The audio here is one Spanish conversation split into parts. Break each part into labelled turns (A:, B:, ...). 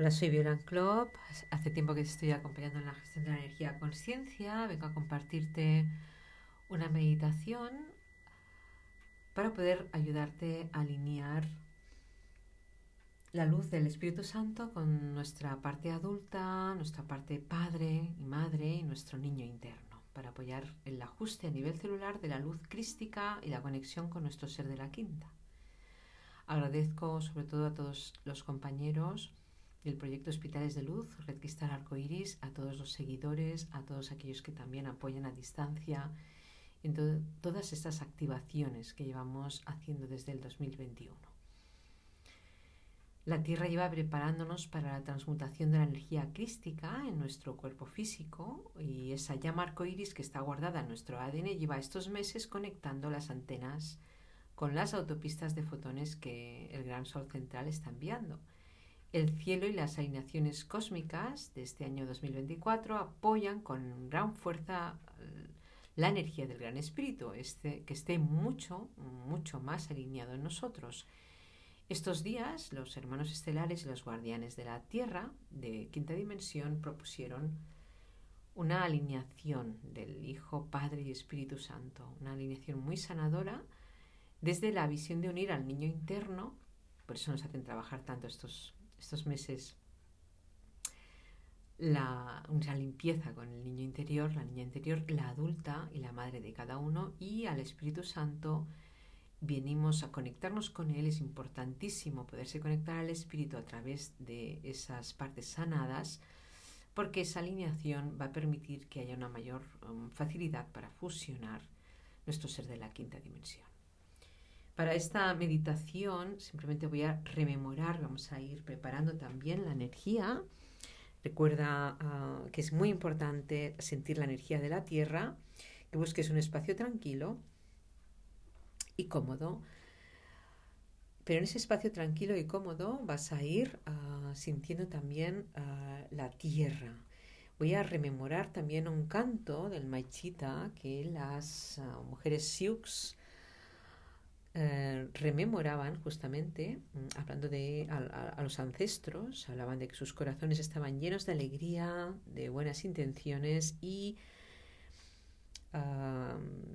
A: Hola, soy Violan Klopp. Hace tiempo que estoy acompañando en la gestión de la energía conciencia. Vengo a compartirte una meditación para poder ayudarte a alinear la luz del Espíritu Santo con nuestra parte adulta, nuestra parte padre y madre y nuestro niño interno, para apoyar el ajuste a nivel celular de la luz crística y la conexión con nuestro ser de la quinta. Agradezco sobre todo a todos los compañeros del proyecto Hospitales de Luz, Red Cristal Arcoiris, a todos los seguidores, a todos aquellos que también apoyan a distancia en todas estas activaciones que llevamos haciendo desde el 2021. La Tierra lleva preparándonos para la transmutación de la energía crística en nuestro cuerpo físico y esa llama arcoíris que está guardada en nuestro ADN lleva estos meses conectando las antenas con las autopistas de fotones que el gran Sol central está enviando. El cielo y las alineaciones cósmicas de este año 2024 apoyan con gran fuerza eh, la energía del Gran Espíritu, este, que esté mucho, mucho más alineado en nosotros. Estos días, los hermanos estelares y los guardianes de la Tierra de quinta dimensión propusieron una alineación del Hijo, Padre y Espíritu Santo, una alineación muy sanadora desde la visión de unir al niño interno, por eso nos hacen trabajar tanto estos estos meses la, una limpieza con el niño interior, la niña interior, la adulta y la madre de cada uno y al Espíritu Santo venimos a conectarnos con Él. Es importantísimo poderse conectar al Espíritu a través de esas partes sanadas porque esa alineación va a permitir que haya una mayor um, facilidad para fusionar nuestro ser de la quinta dimensión. Para esta meditación simplemente voy a rememorar, vamos a ir preparando también la energía. Recuerda ah, que es muy importante sentir la energía de la tierra, que busques un espacio tranquilo y cómodo. Pero en ese espacio tranquilo y cómodo vas a ir ah, sintiendo también ah, la tierra. Voy a rememorar también un canto del Maichita que las mujeres Sioux eh, rememoraban justamente, mm, hablando de a, los ancestros, hablaban de que sus corazones estaban llenos de alegría, de buenas intenciones y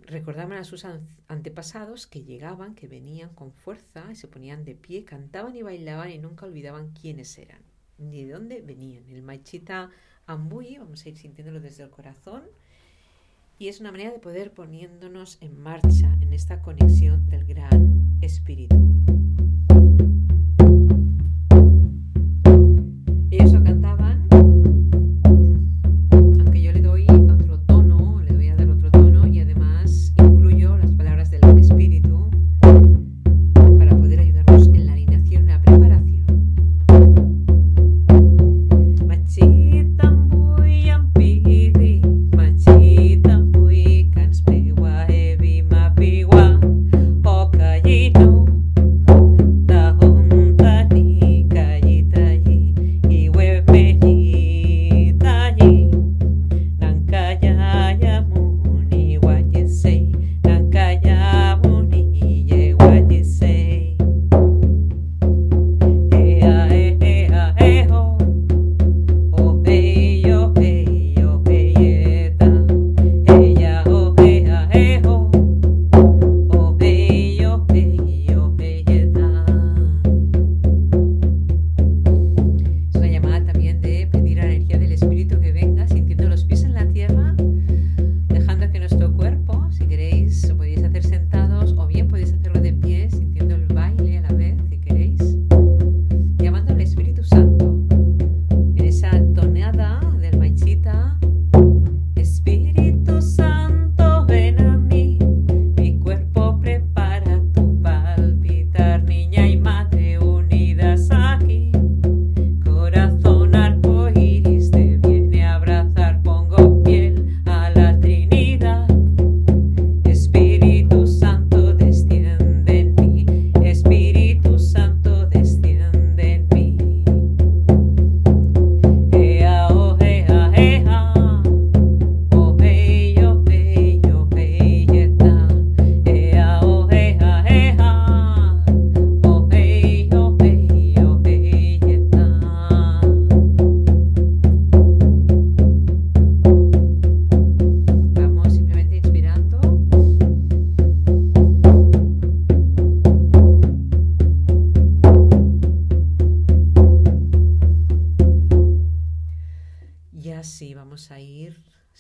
A: recordaban a sus antepasados que llegaban, que venían con fuerza y se ponían de pie, cantaban y bailaban y nunca olvidaban quiénes eran, ni de dónde venían. El machita ambuy, vamos a ir sintiéndolo desde el corazón, y es una manera de poder poniéndonos en marcha en esta conexión del gran espíritu.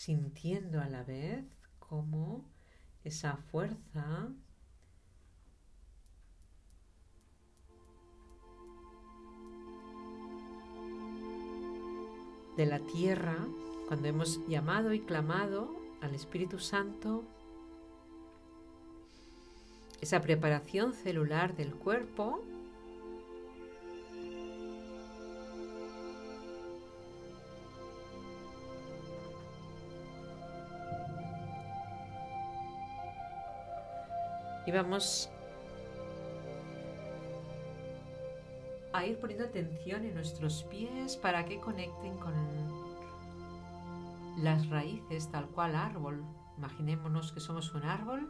A: Sintiendo a la vez cómo esa fuerza de la tierra, cuando hemos llamado y clamado al Espíritu Santo, esa preparación celular del cuerpo, y vamos a ir poniendo atención en nuestros pies para que conecten con las raíces tal cual árbol. Imaginémonos que somos un árbol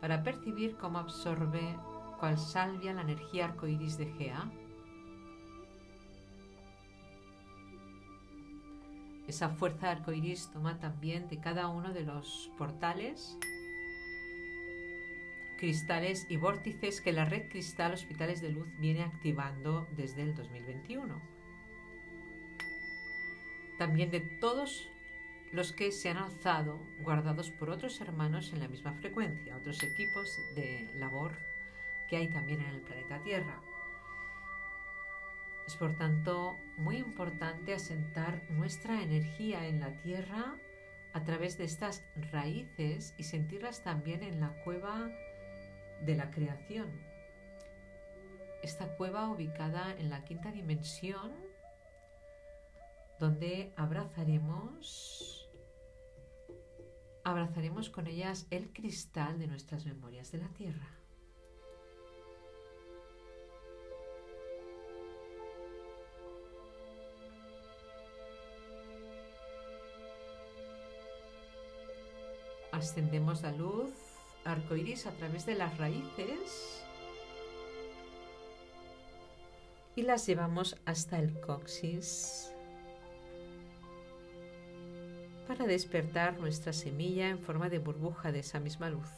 A: para percibir cómo absorbe cual salvia la energía arcoíris de Gea. Esa fuerza arcoíris toma también de cada uno de los portales cristales y vórtices que la red Cristal Hospitales de Luz viene activando desde el 2021. También de todos los que se han alzado, guardados por otros hermanos en la misma frecuencia, otros equipos de labor que hay también en el planeta Tierra. Es por tanto muy importante asentar nuestra energía en la Tierra a través de estas raíces y sentirlas también en la cueva de la creación. Esta cueva ubicada en la quinta dimensión, donde abrazaremos, abrazaremos con ellas el cristal de nuestras memorias de la tierra. Ascendemos la luz arcoiris a través de las raíces y las llevamos hasta el coxis para despertar nuestra semilla en forma de burbuja de esa misma luz.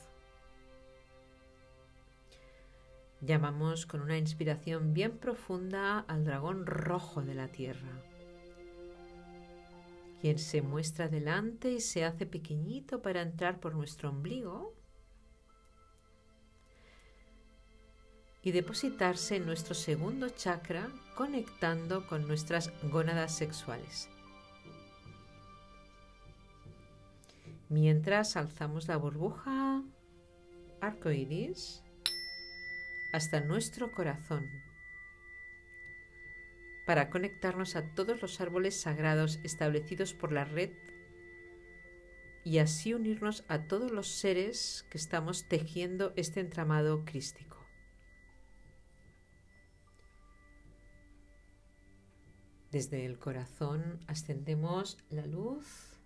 A: Llamamos con una inspiración bien profunda al dragón rojo de la tierra, quien se muestra delante y se hace pequeñito para entrar por nuestro ombligo y depositarse en nuestro segundo chakra conectando con nuestras gónadas sexuales. Mientras alzamos la burbuja arcoíris hasta nuestro corazón para conectarnos a todos los árboles sagrados establecidos por la red y así unirnos a todos los seres que estamos tejiendo este entramado crístico. Desde el corazón ascendemos la luz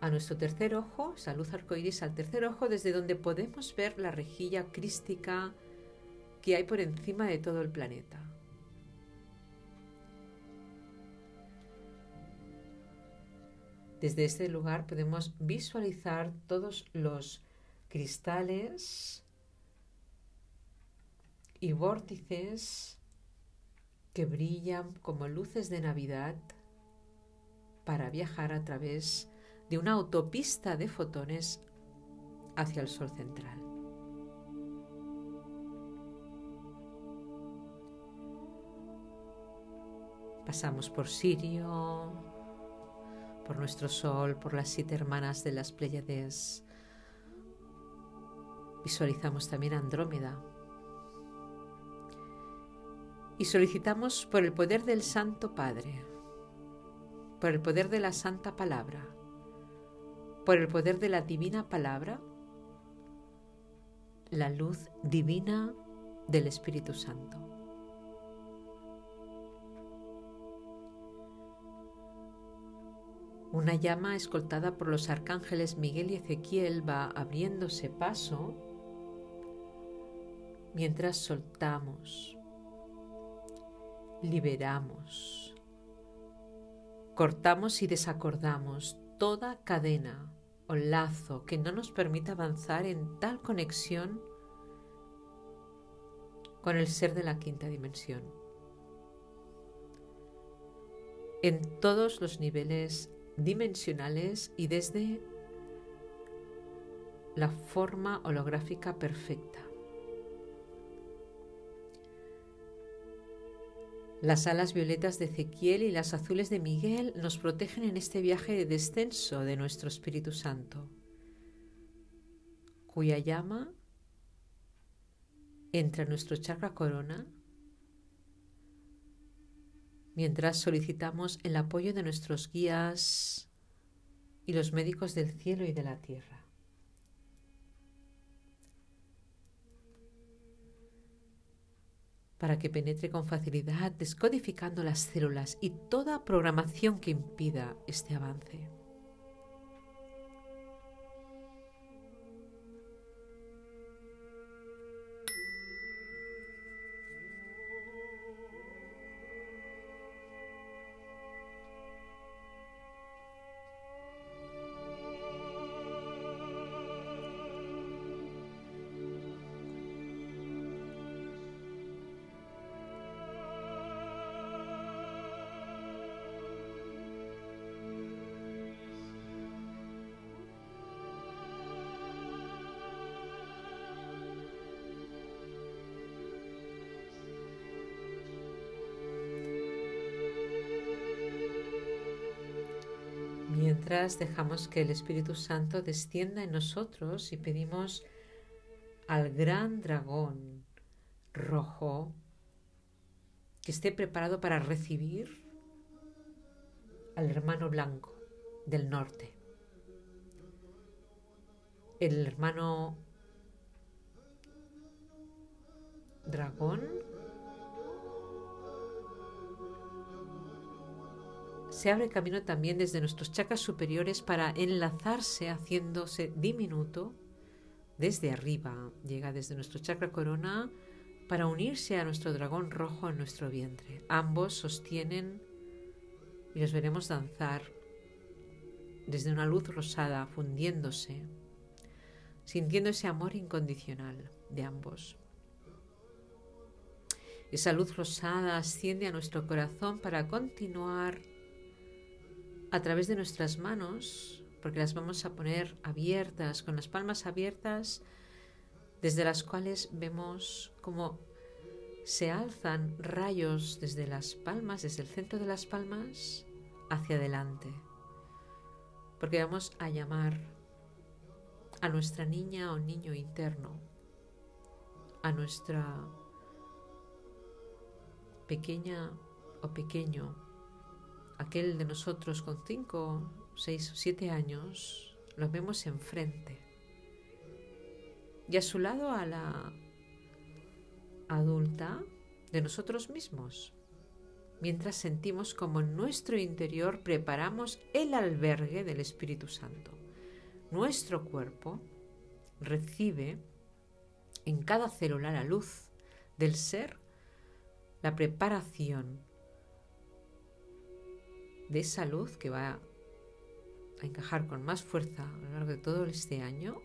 A: a nuestro tercer ojo, esa luz arcoíris al tercer ojo, desde donde podemos ver la rejilla crística que hay por encima de todo el planeta. Desde este lugar podemos visualizar todos los cristales y vórtices que brillan como luces de Navidad para viajar a través de una autopista de fotones hacia el Sol central. Pasamos por Sirio, por nuestro Sol, por las siete hermanas de las Pléyades. Visualizamos también Andrómeda, y solicitamos por el poder del Santo Padre, por el poder de la Santa Palabra, por el poder de la Divina Palabra, la luz divina del Espíritu Santo. Una llama escoltada por los arcángeles Miguel y Ezequiel va abriéndose paso mientras soltamos liberamos, cortamos y desacordamos toda cadena o lazo que no nos permita avanzar en tal conexión con el ser de la quinta dimensión. En todos los niveles dimensionales y desde la forma holográfica perfecta. Las alas violetas de Ezequiel y las azules de Miguel nos protegen en este viaje de descenso de nuestro Espíritu Santo, cuya llama entra en nuestro chakra corona mientras solicitamos el apoyo de nuestros guías y los médicos del cielo y de la tierra. Para que penetre con facilidad descodificando las células y toda programación que impida este avance. Dejamos que el Espíritu Santo descienda en nosotros y pedimos al gran dragón rojo que esté preparado para recibir al hermano blanco del norte. El hermano dragón se abre camino también desde nuestros chakras superiores para enlazarse haciéndose diminuto desde arriba. Llega desde nuestro chakra corona para unirse a nuestro dragón rojo en nuestro vientre. Ambos sostienen y los veremos danzar desde una luz rosada fundiéndose, sintiendo ese amor incondicional de ambos. Esa luz rosada asciende a nuestro corazón para continuar a través de nuestras manos, porque las vamos a poner abiertas, con las palmas abiertas, desde las cuales vemos cómo se alzan rayos desde las palmas, desde el centro de las palmas, hacia adelante. Porque vamos a llamar a nuestra niña o niño interno, a nuestra pequeña o pequeño aquel de nosotros con cinco, seis o siete años, lo vemos enfrente. Y a su lado a la adulta de nosotros mismos, mientras sentimos como en nuestro interior preparamos el albergue del Espíritu Santo. Nuestro cuerpo recibe en cada célula la luz del ser, la preparación de esa luz que va a encajar con más fuerza a lo largo de todo este año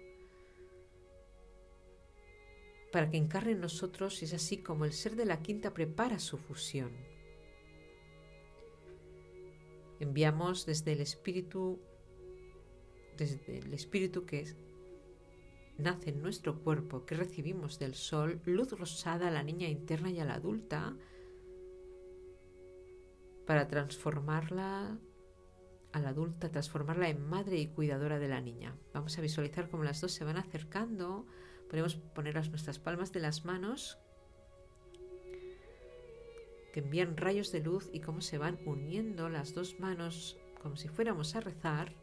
A: para que encarne en nosotros es así como el ser de la quinta prepara su fusión. Enviamos desde el espíritu, desde el espíritu que nace en nuestro cuerpo, que recibimos del sol, luz rosada a la niña interna y a la adulta, para transformarla a la adulta, transformarla en madre y cuidadora de la niña. Vamos a visualizar cómo las dos se van acercando. Podemos poner nuestras palmas de las manos que envían rayos de luz y cómo se van uniendo las dos manos como si fuéramos a rezar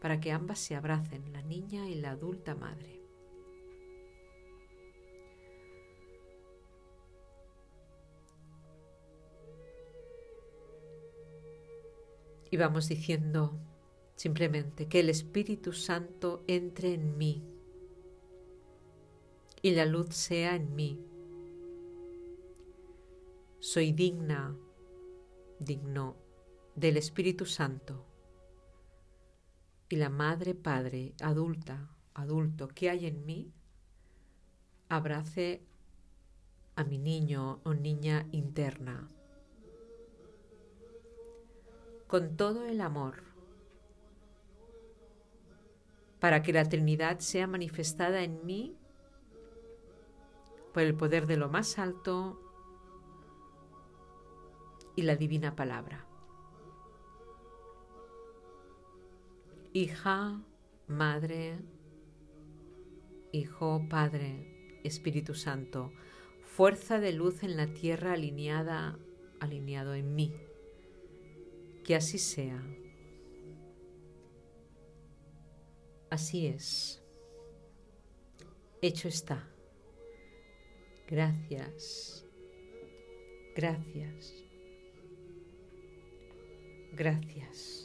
A: para que ambas se abracen, la niña y la adulta madre. Y vamos diciendo simplemente que el Espíritu Santo entre en mí y la luz sea en mí. Soy digna, digno del Espíritu Santo. Y la Madre Padre adulta, adulto que hay en mí, abrace a mi niño o niña interna con todo el amor, para que la Trinidad sea manifestada en mí por el poder de lo más alto y la divina palabra. Hija, Madre, Hijo, Padre, Espíritu Santo, fuerza de luz en la tierra alineada, alineado en mí. Que así sea. Así es. Hecho está. Gracias. Gracias. Gracias.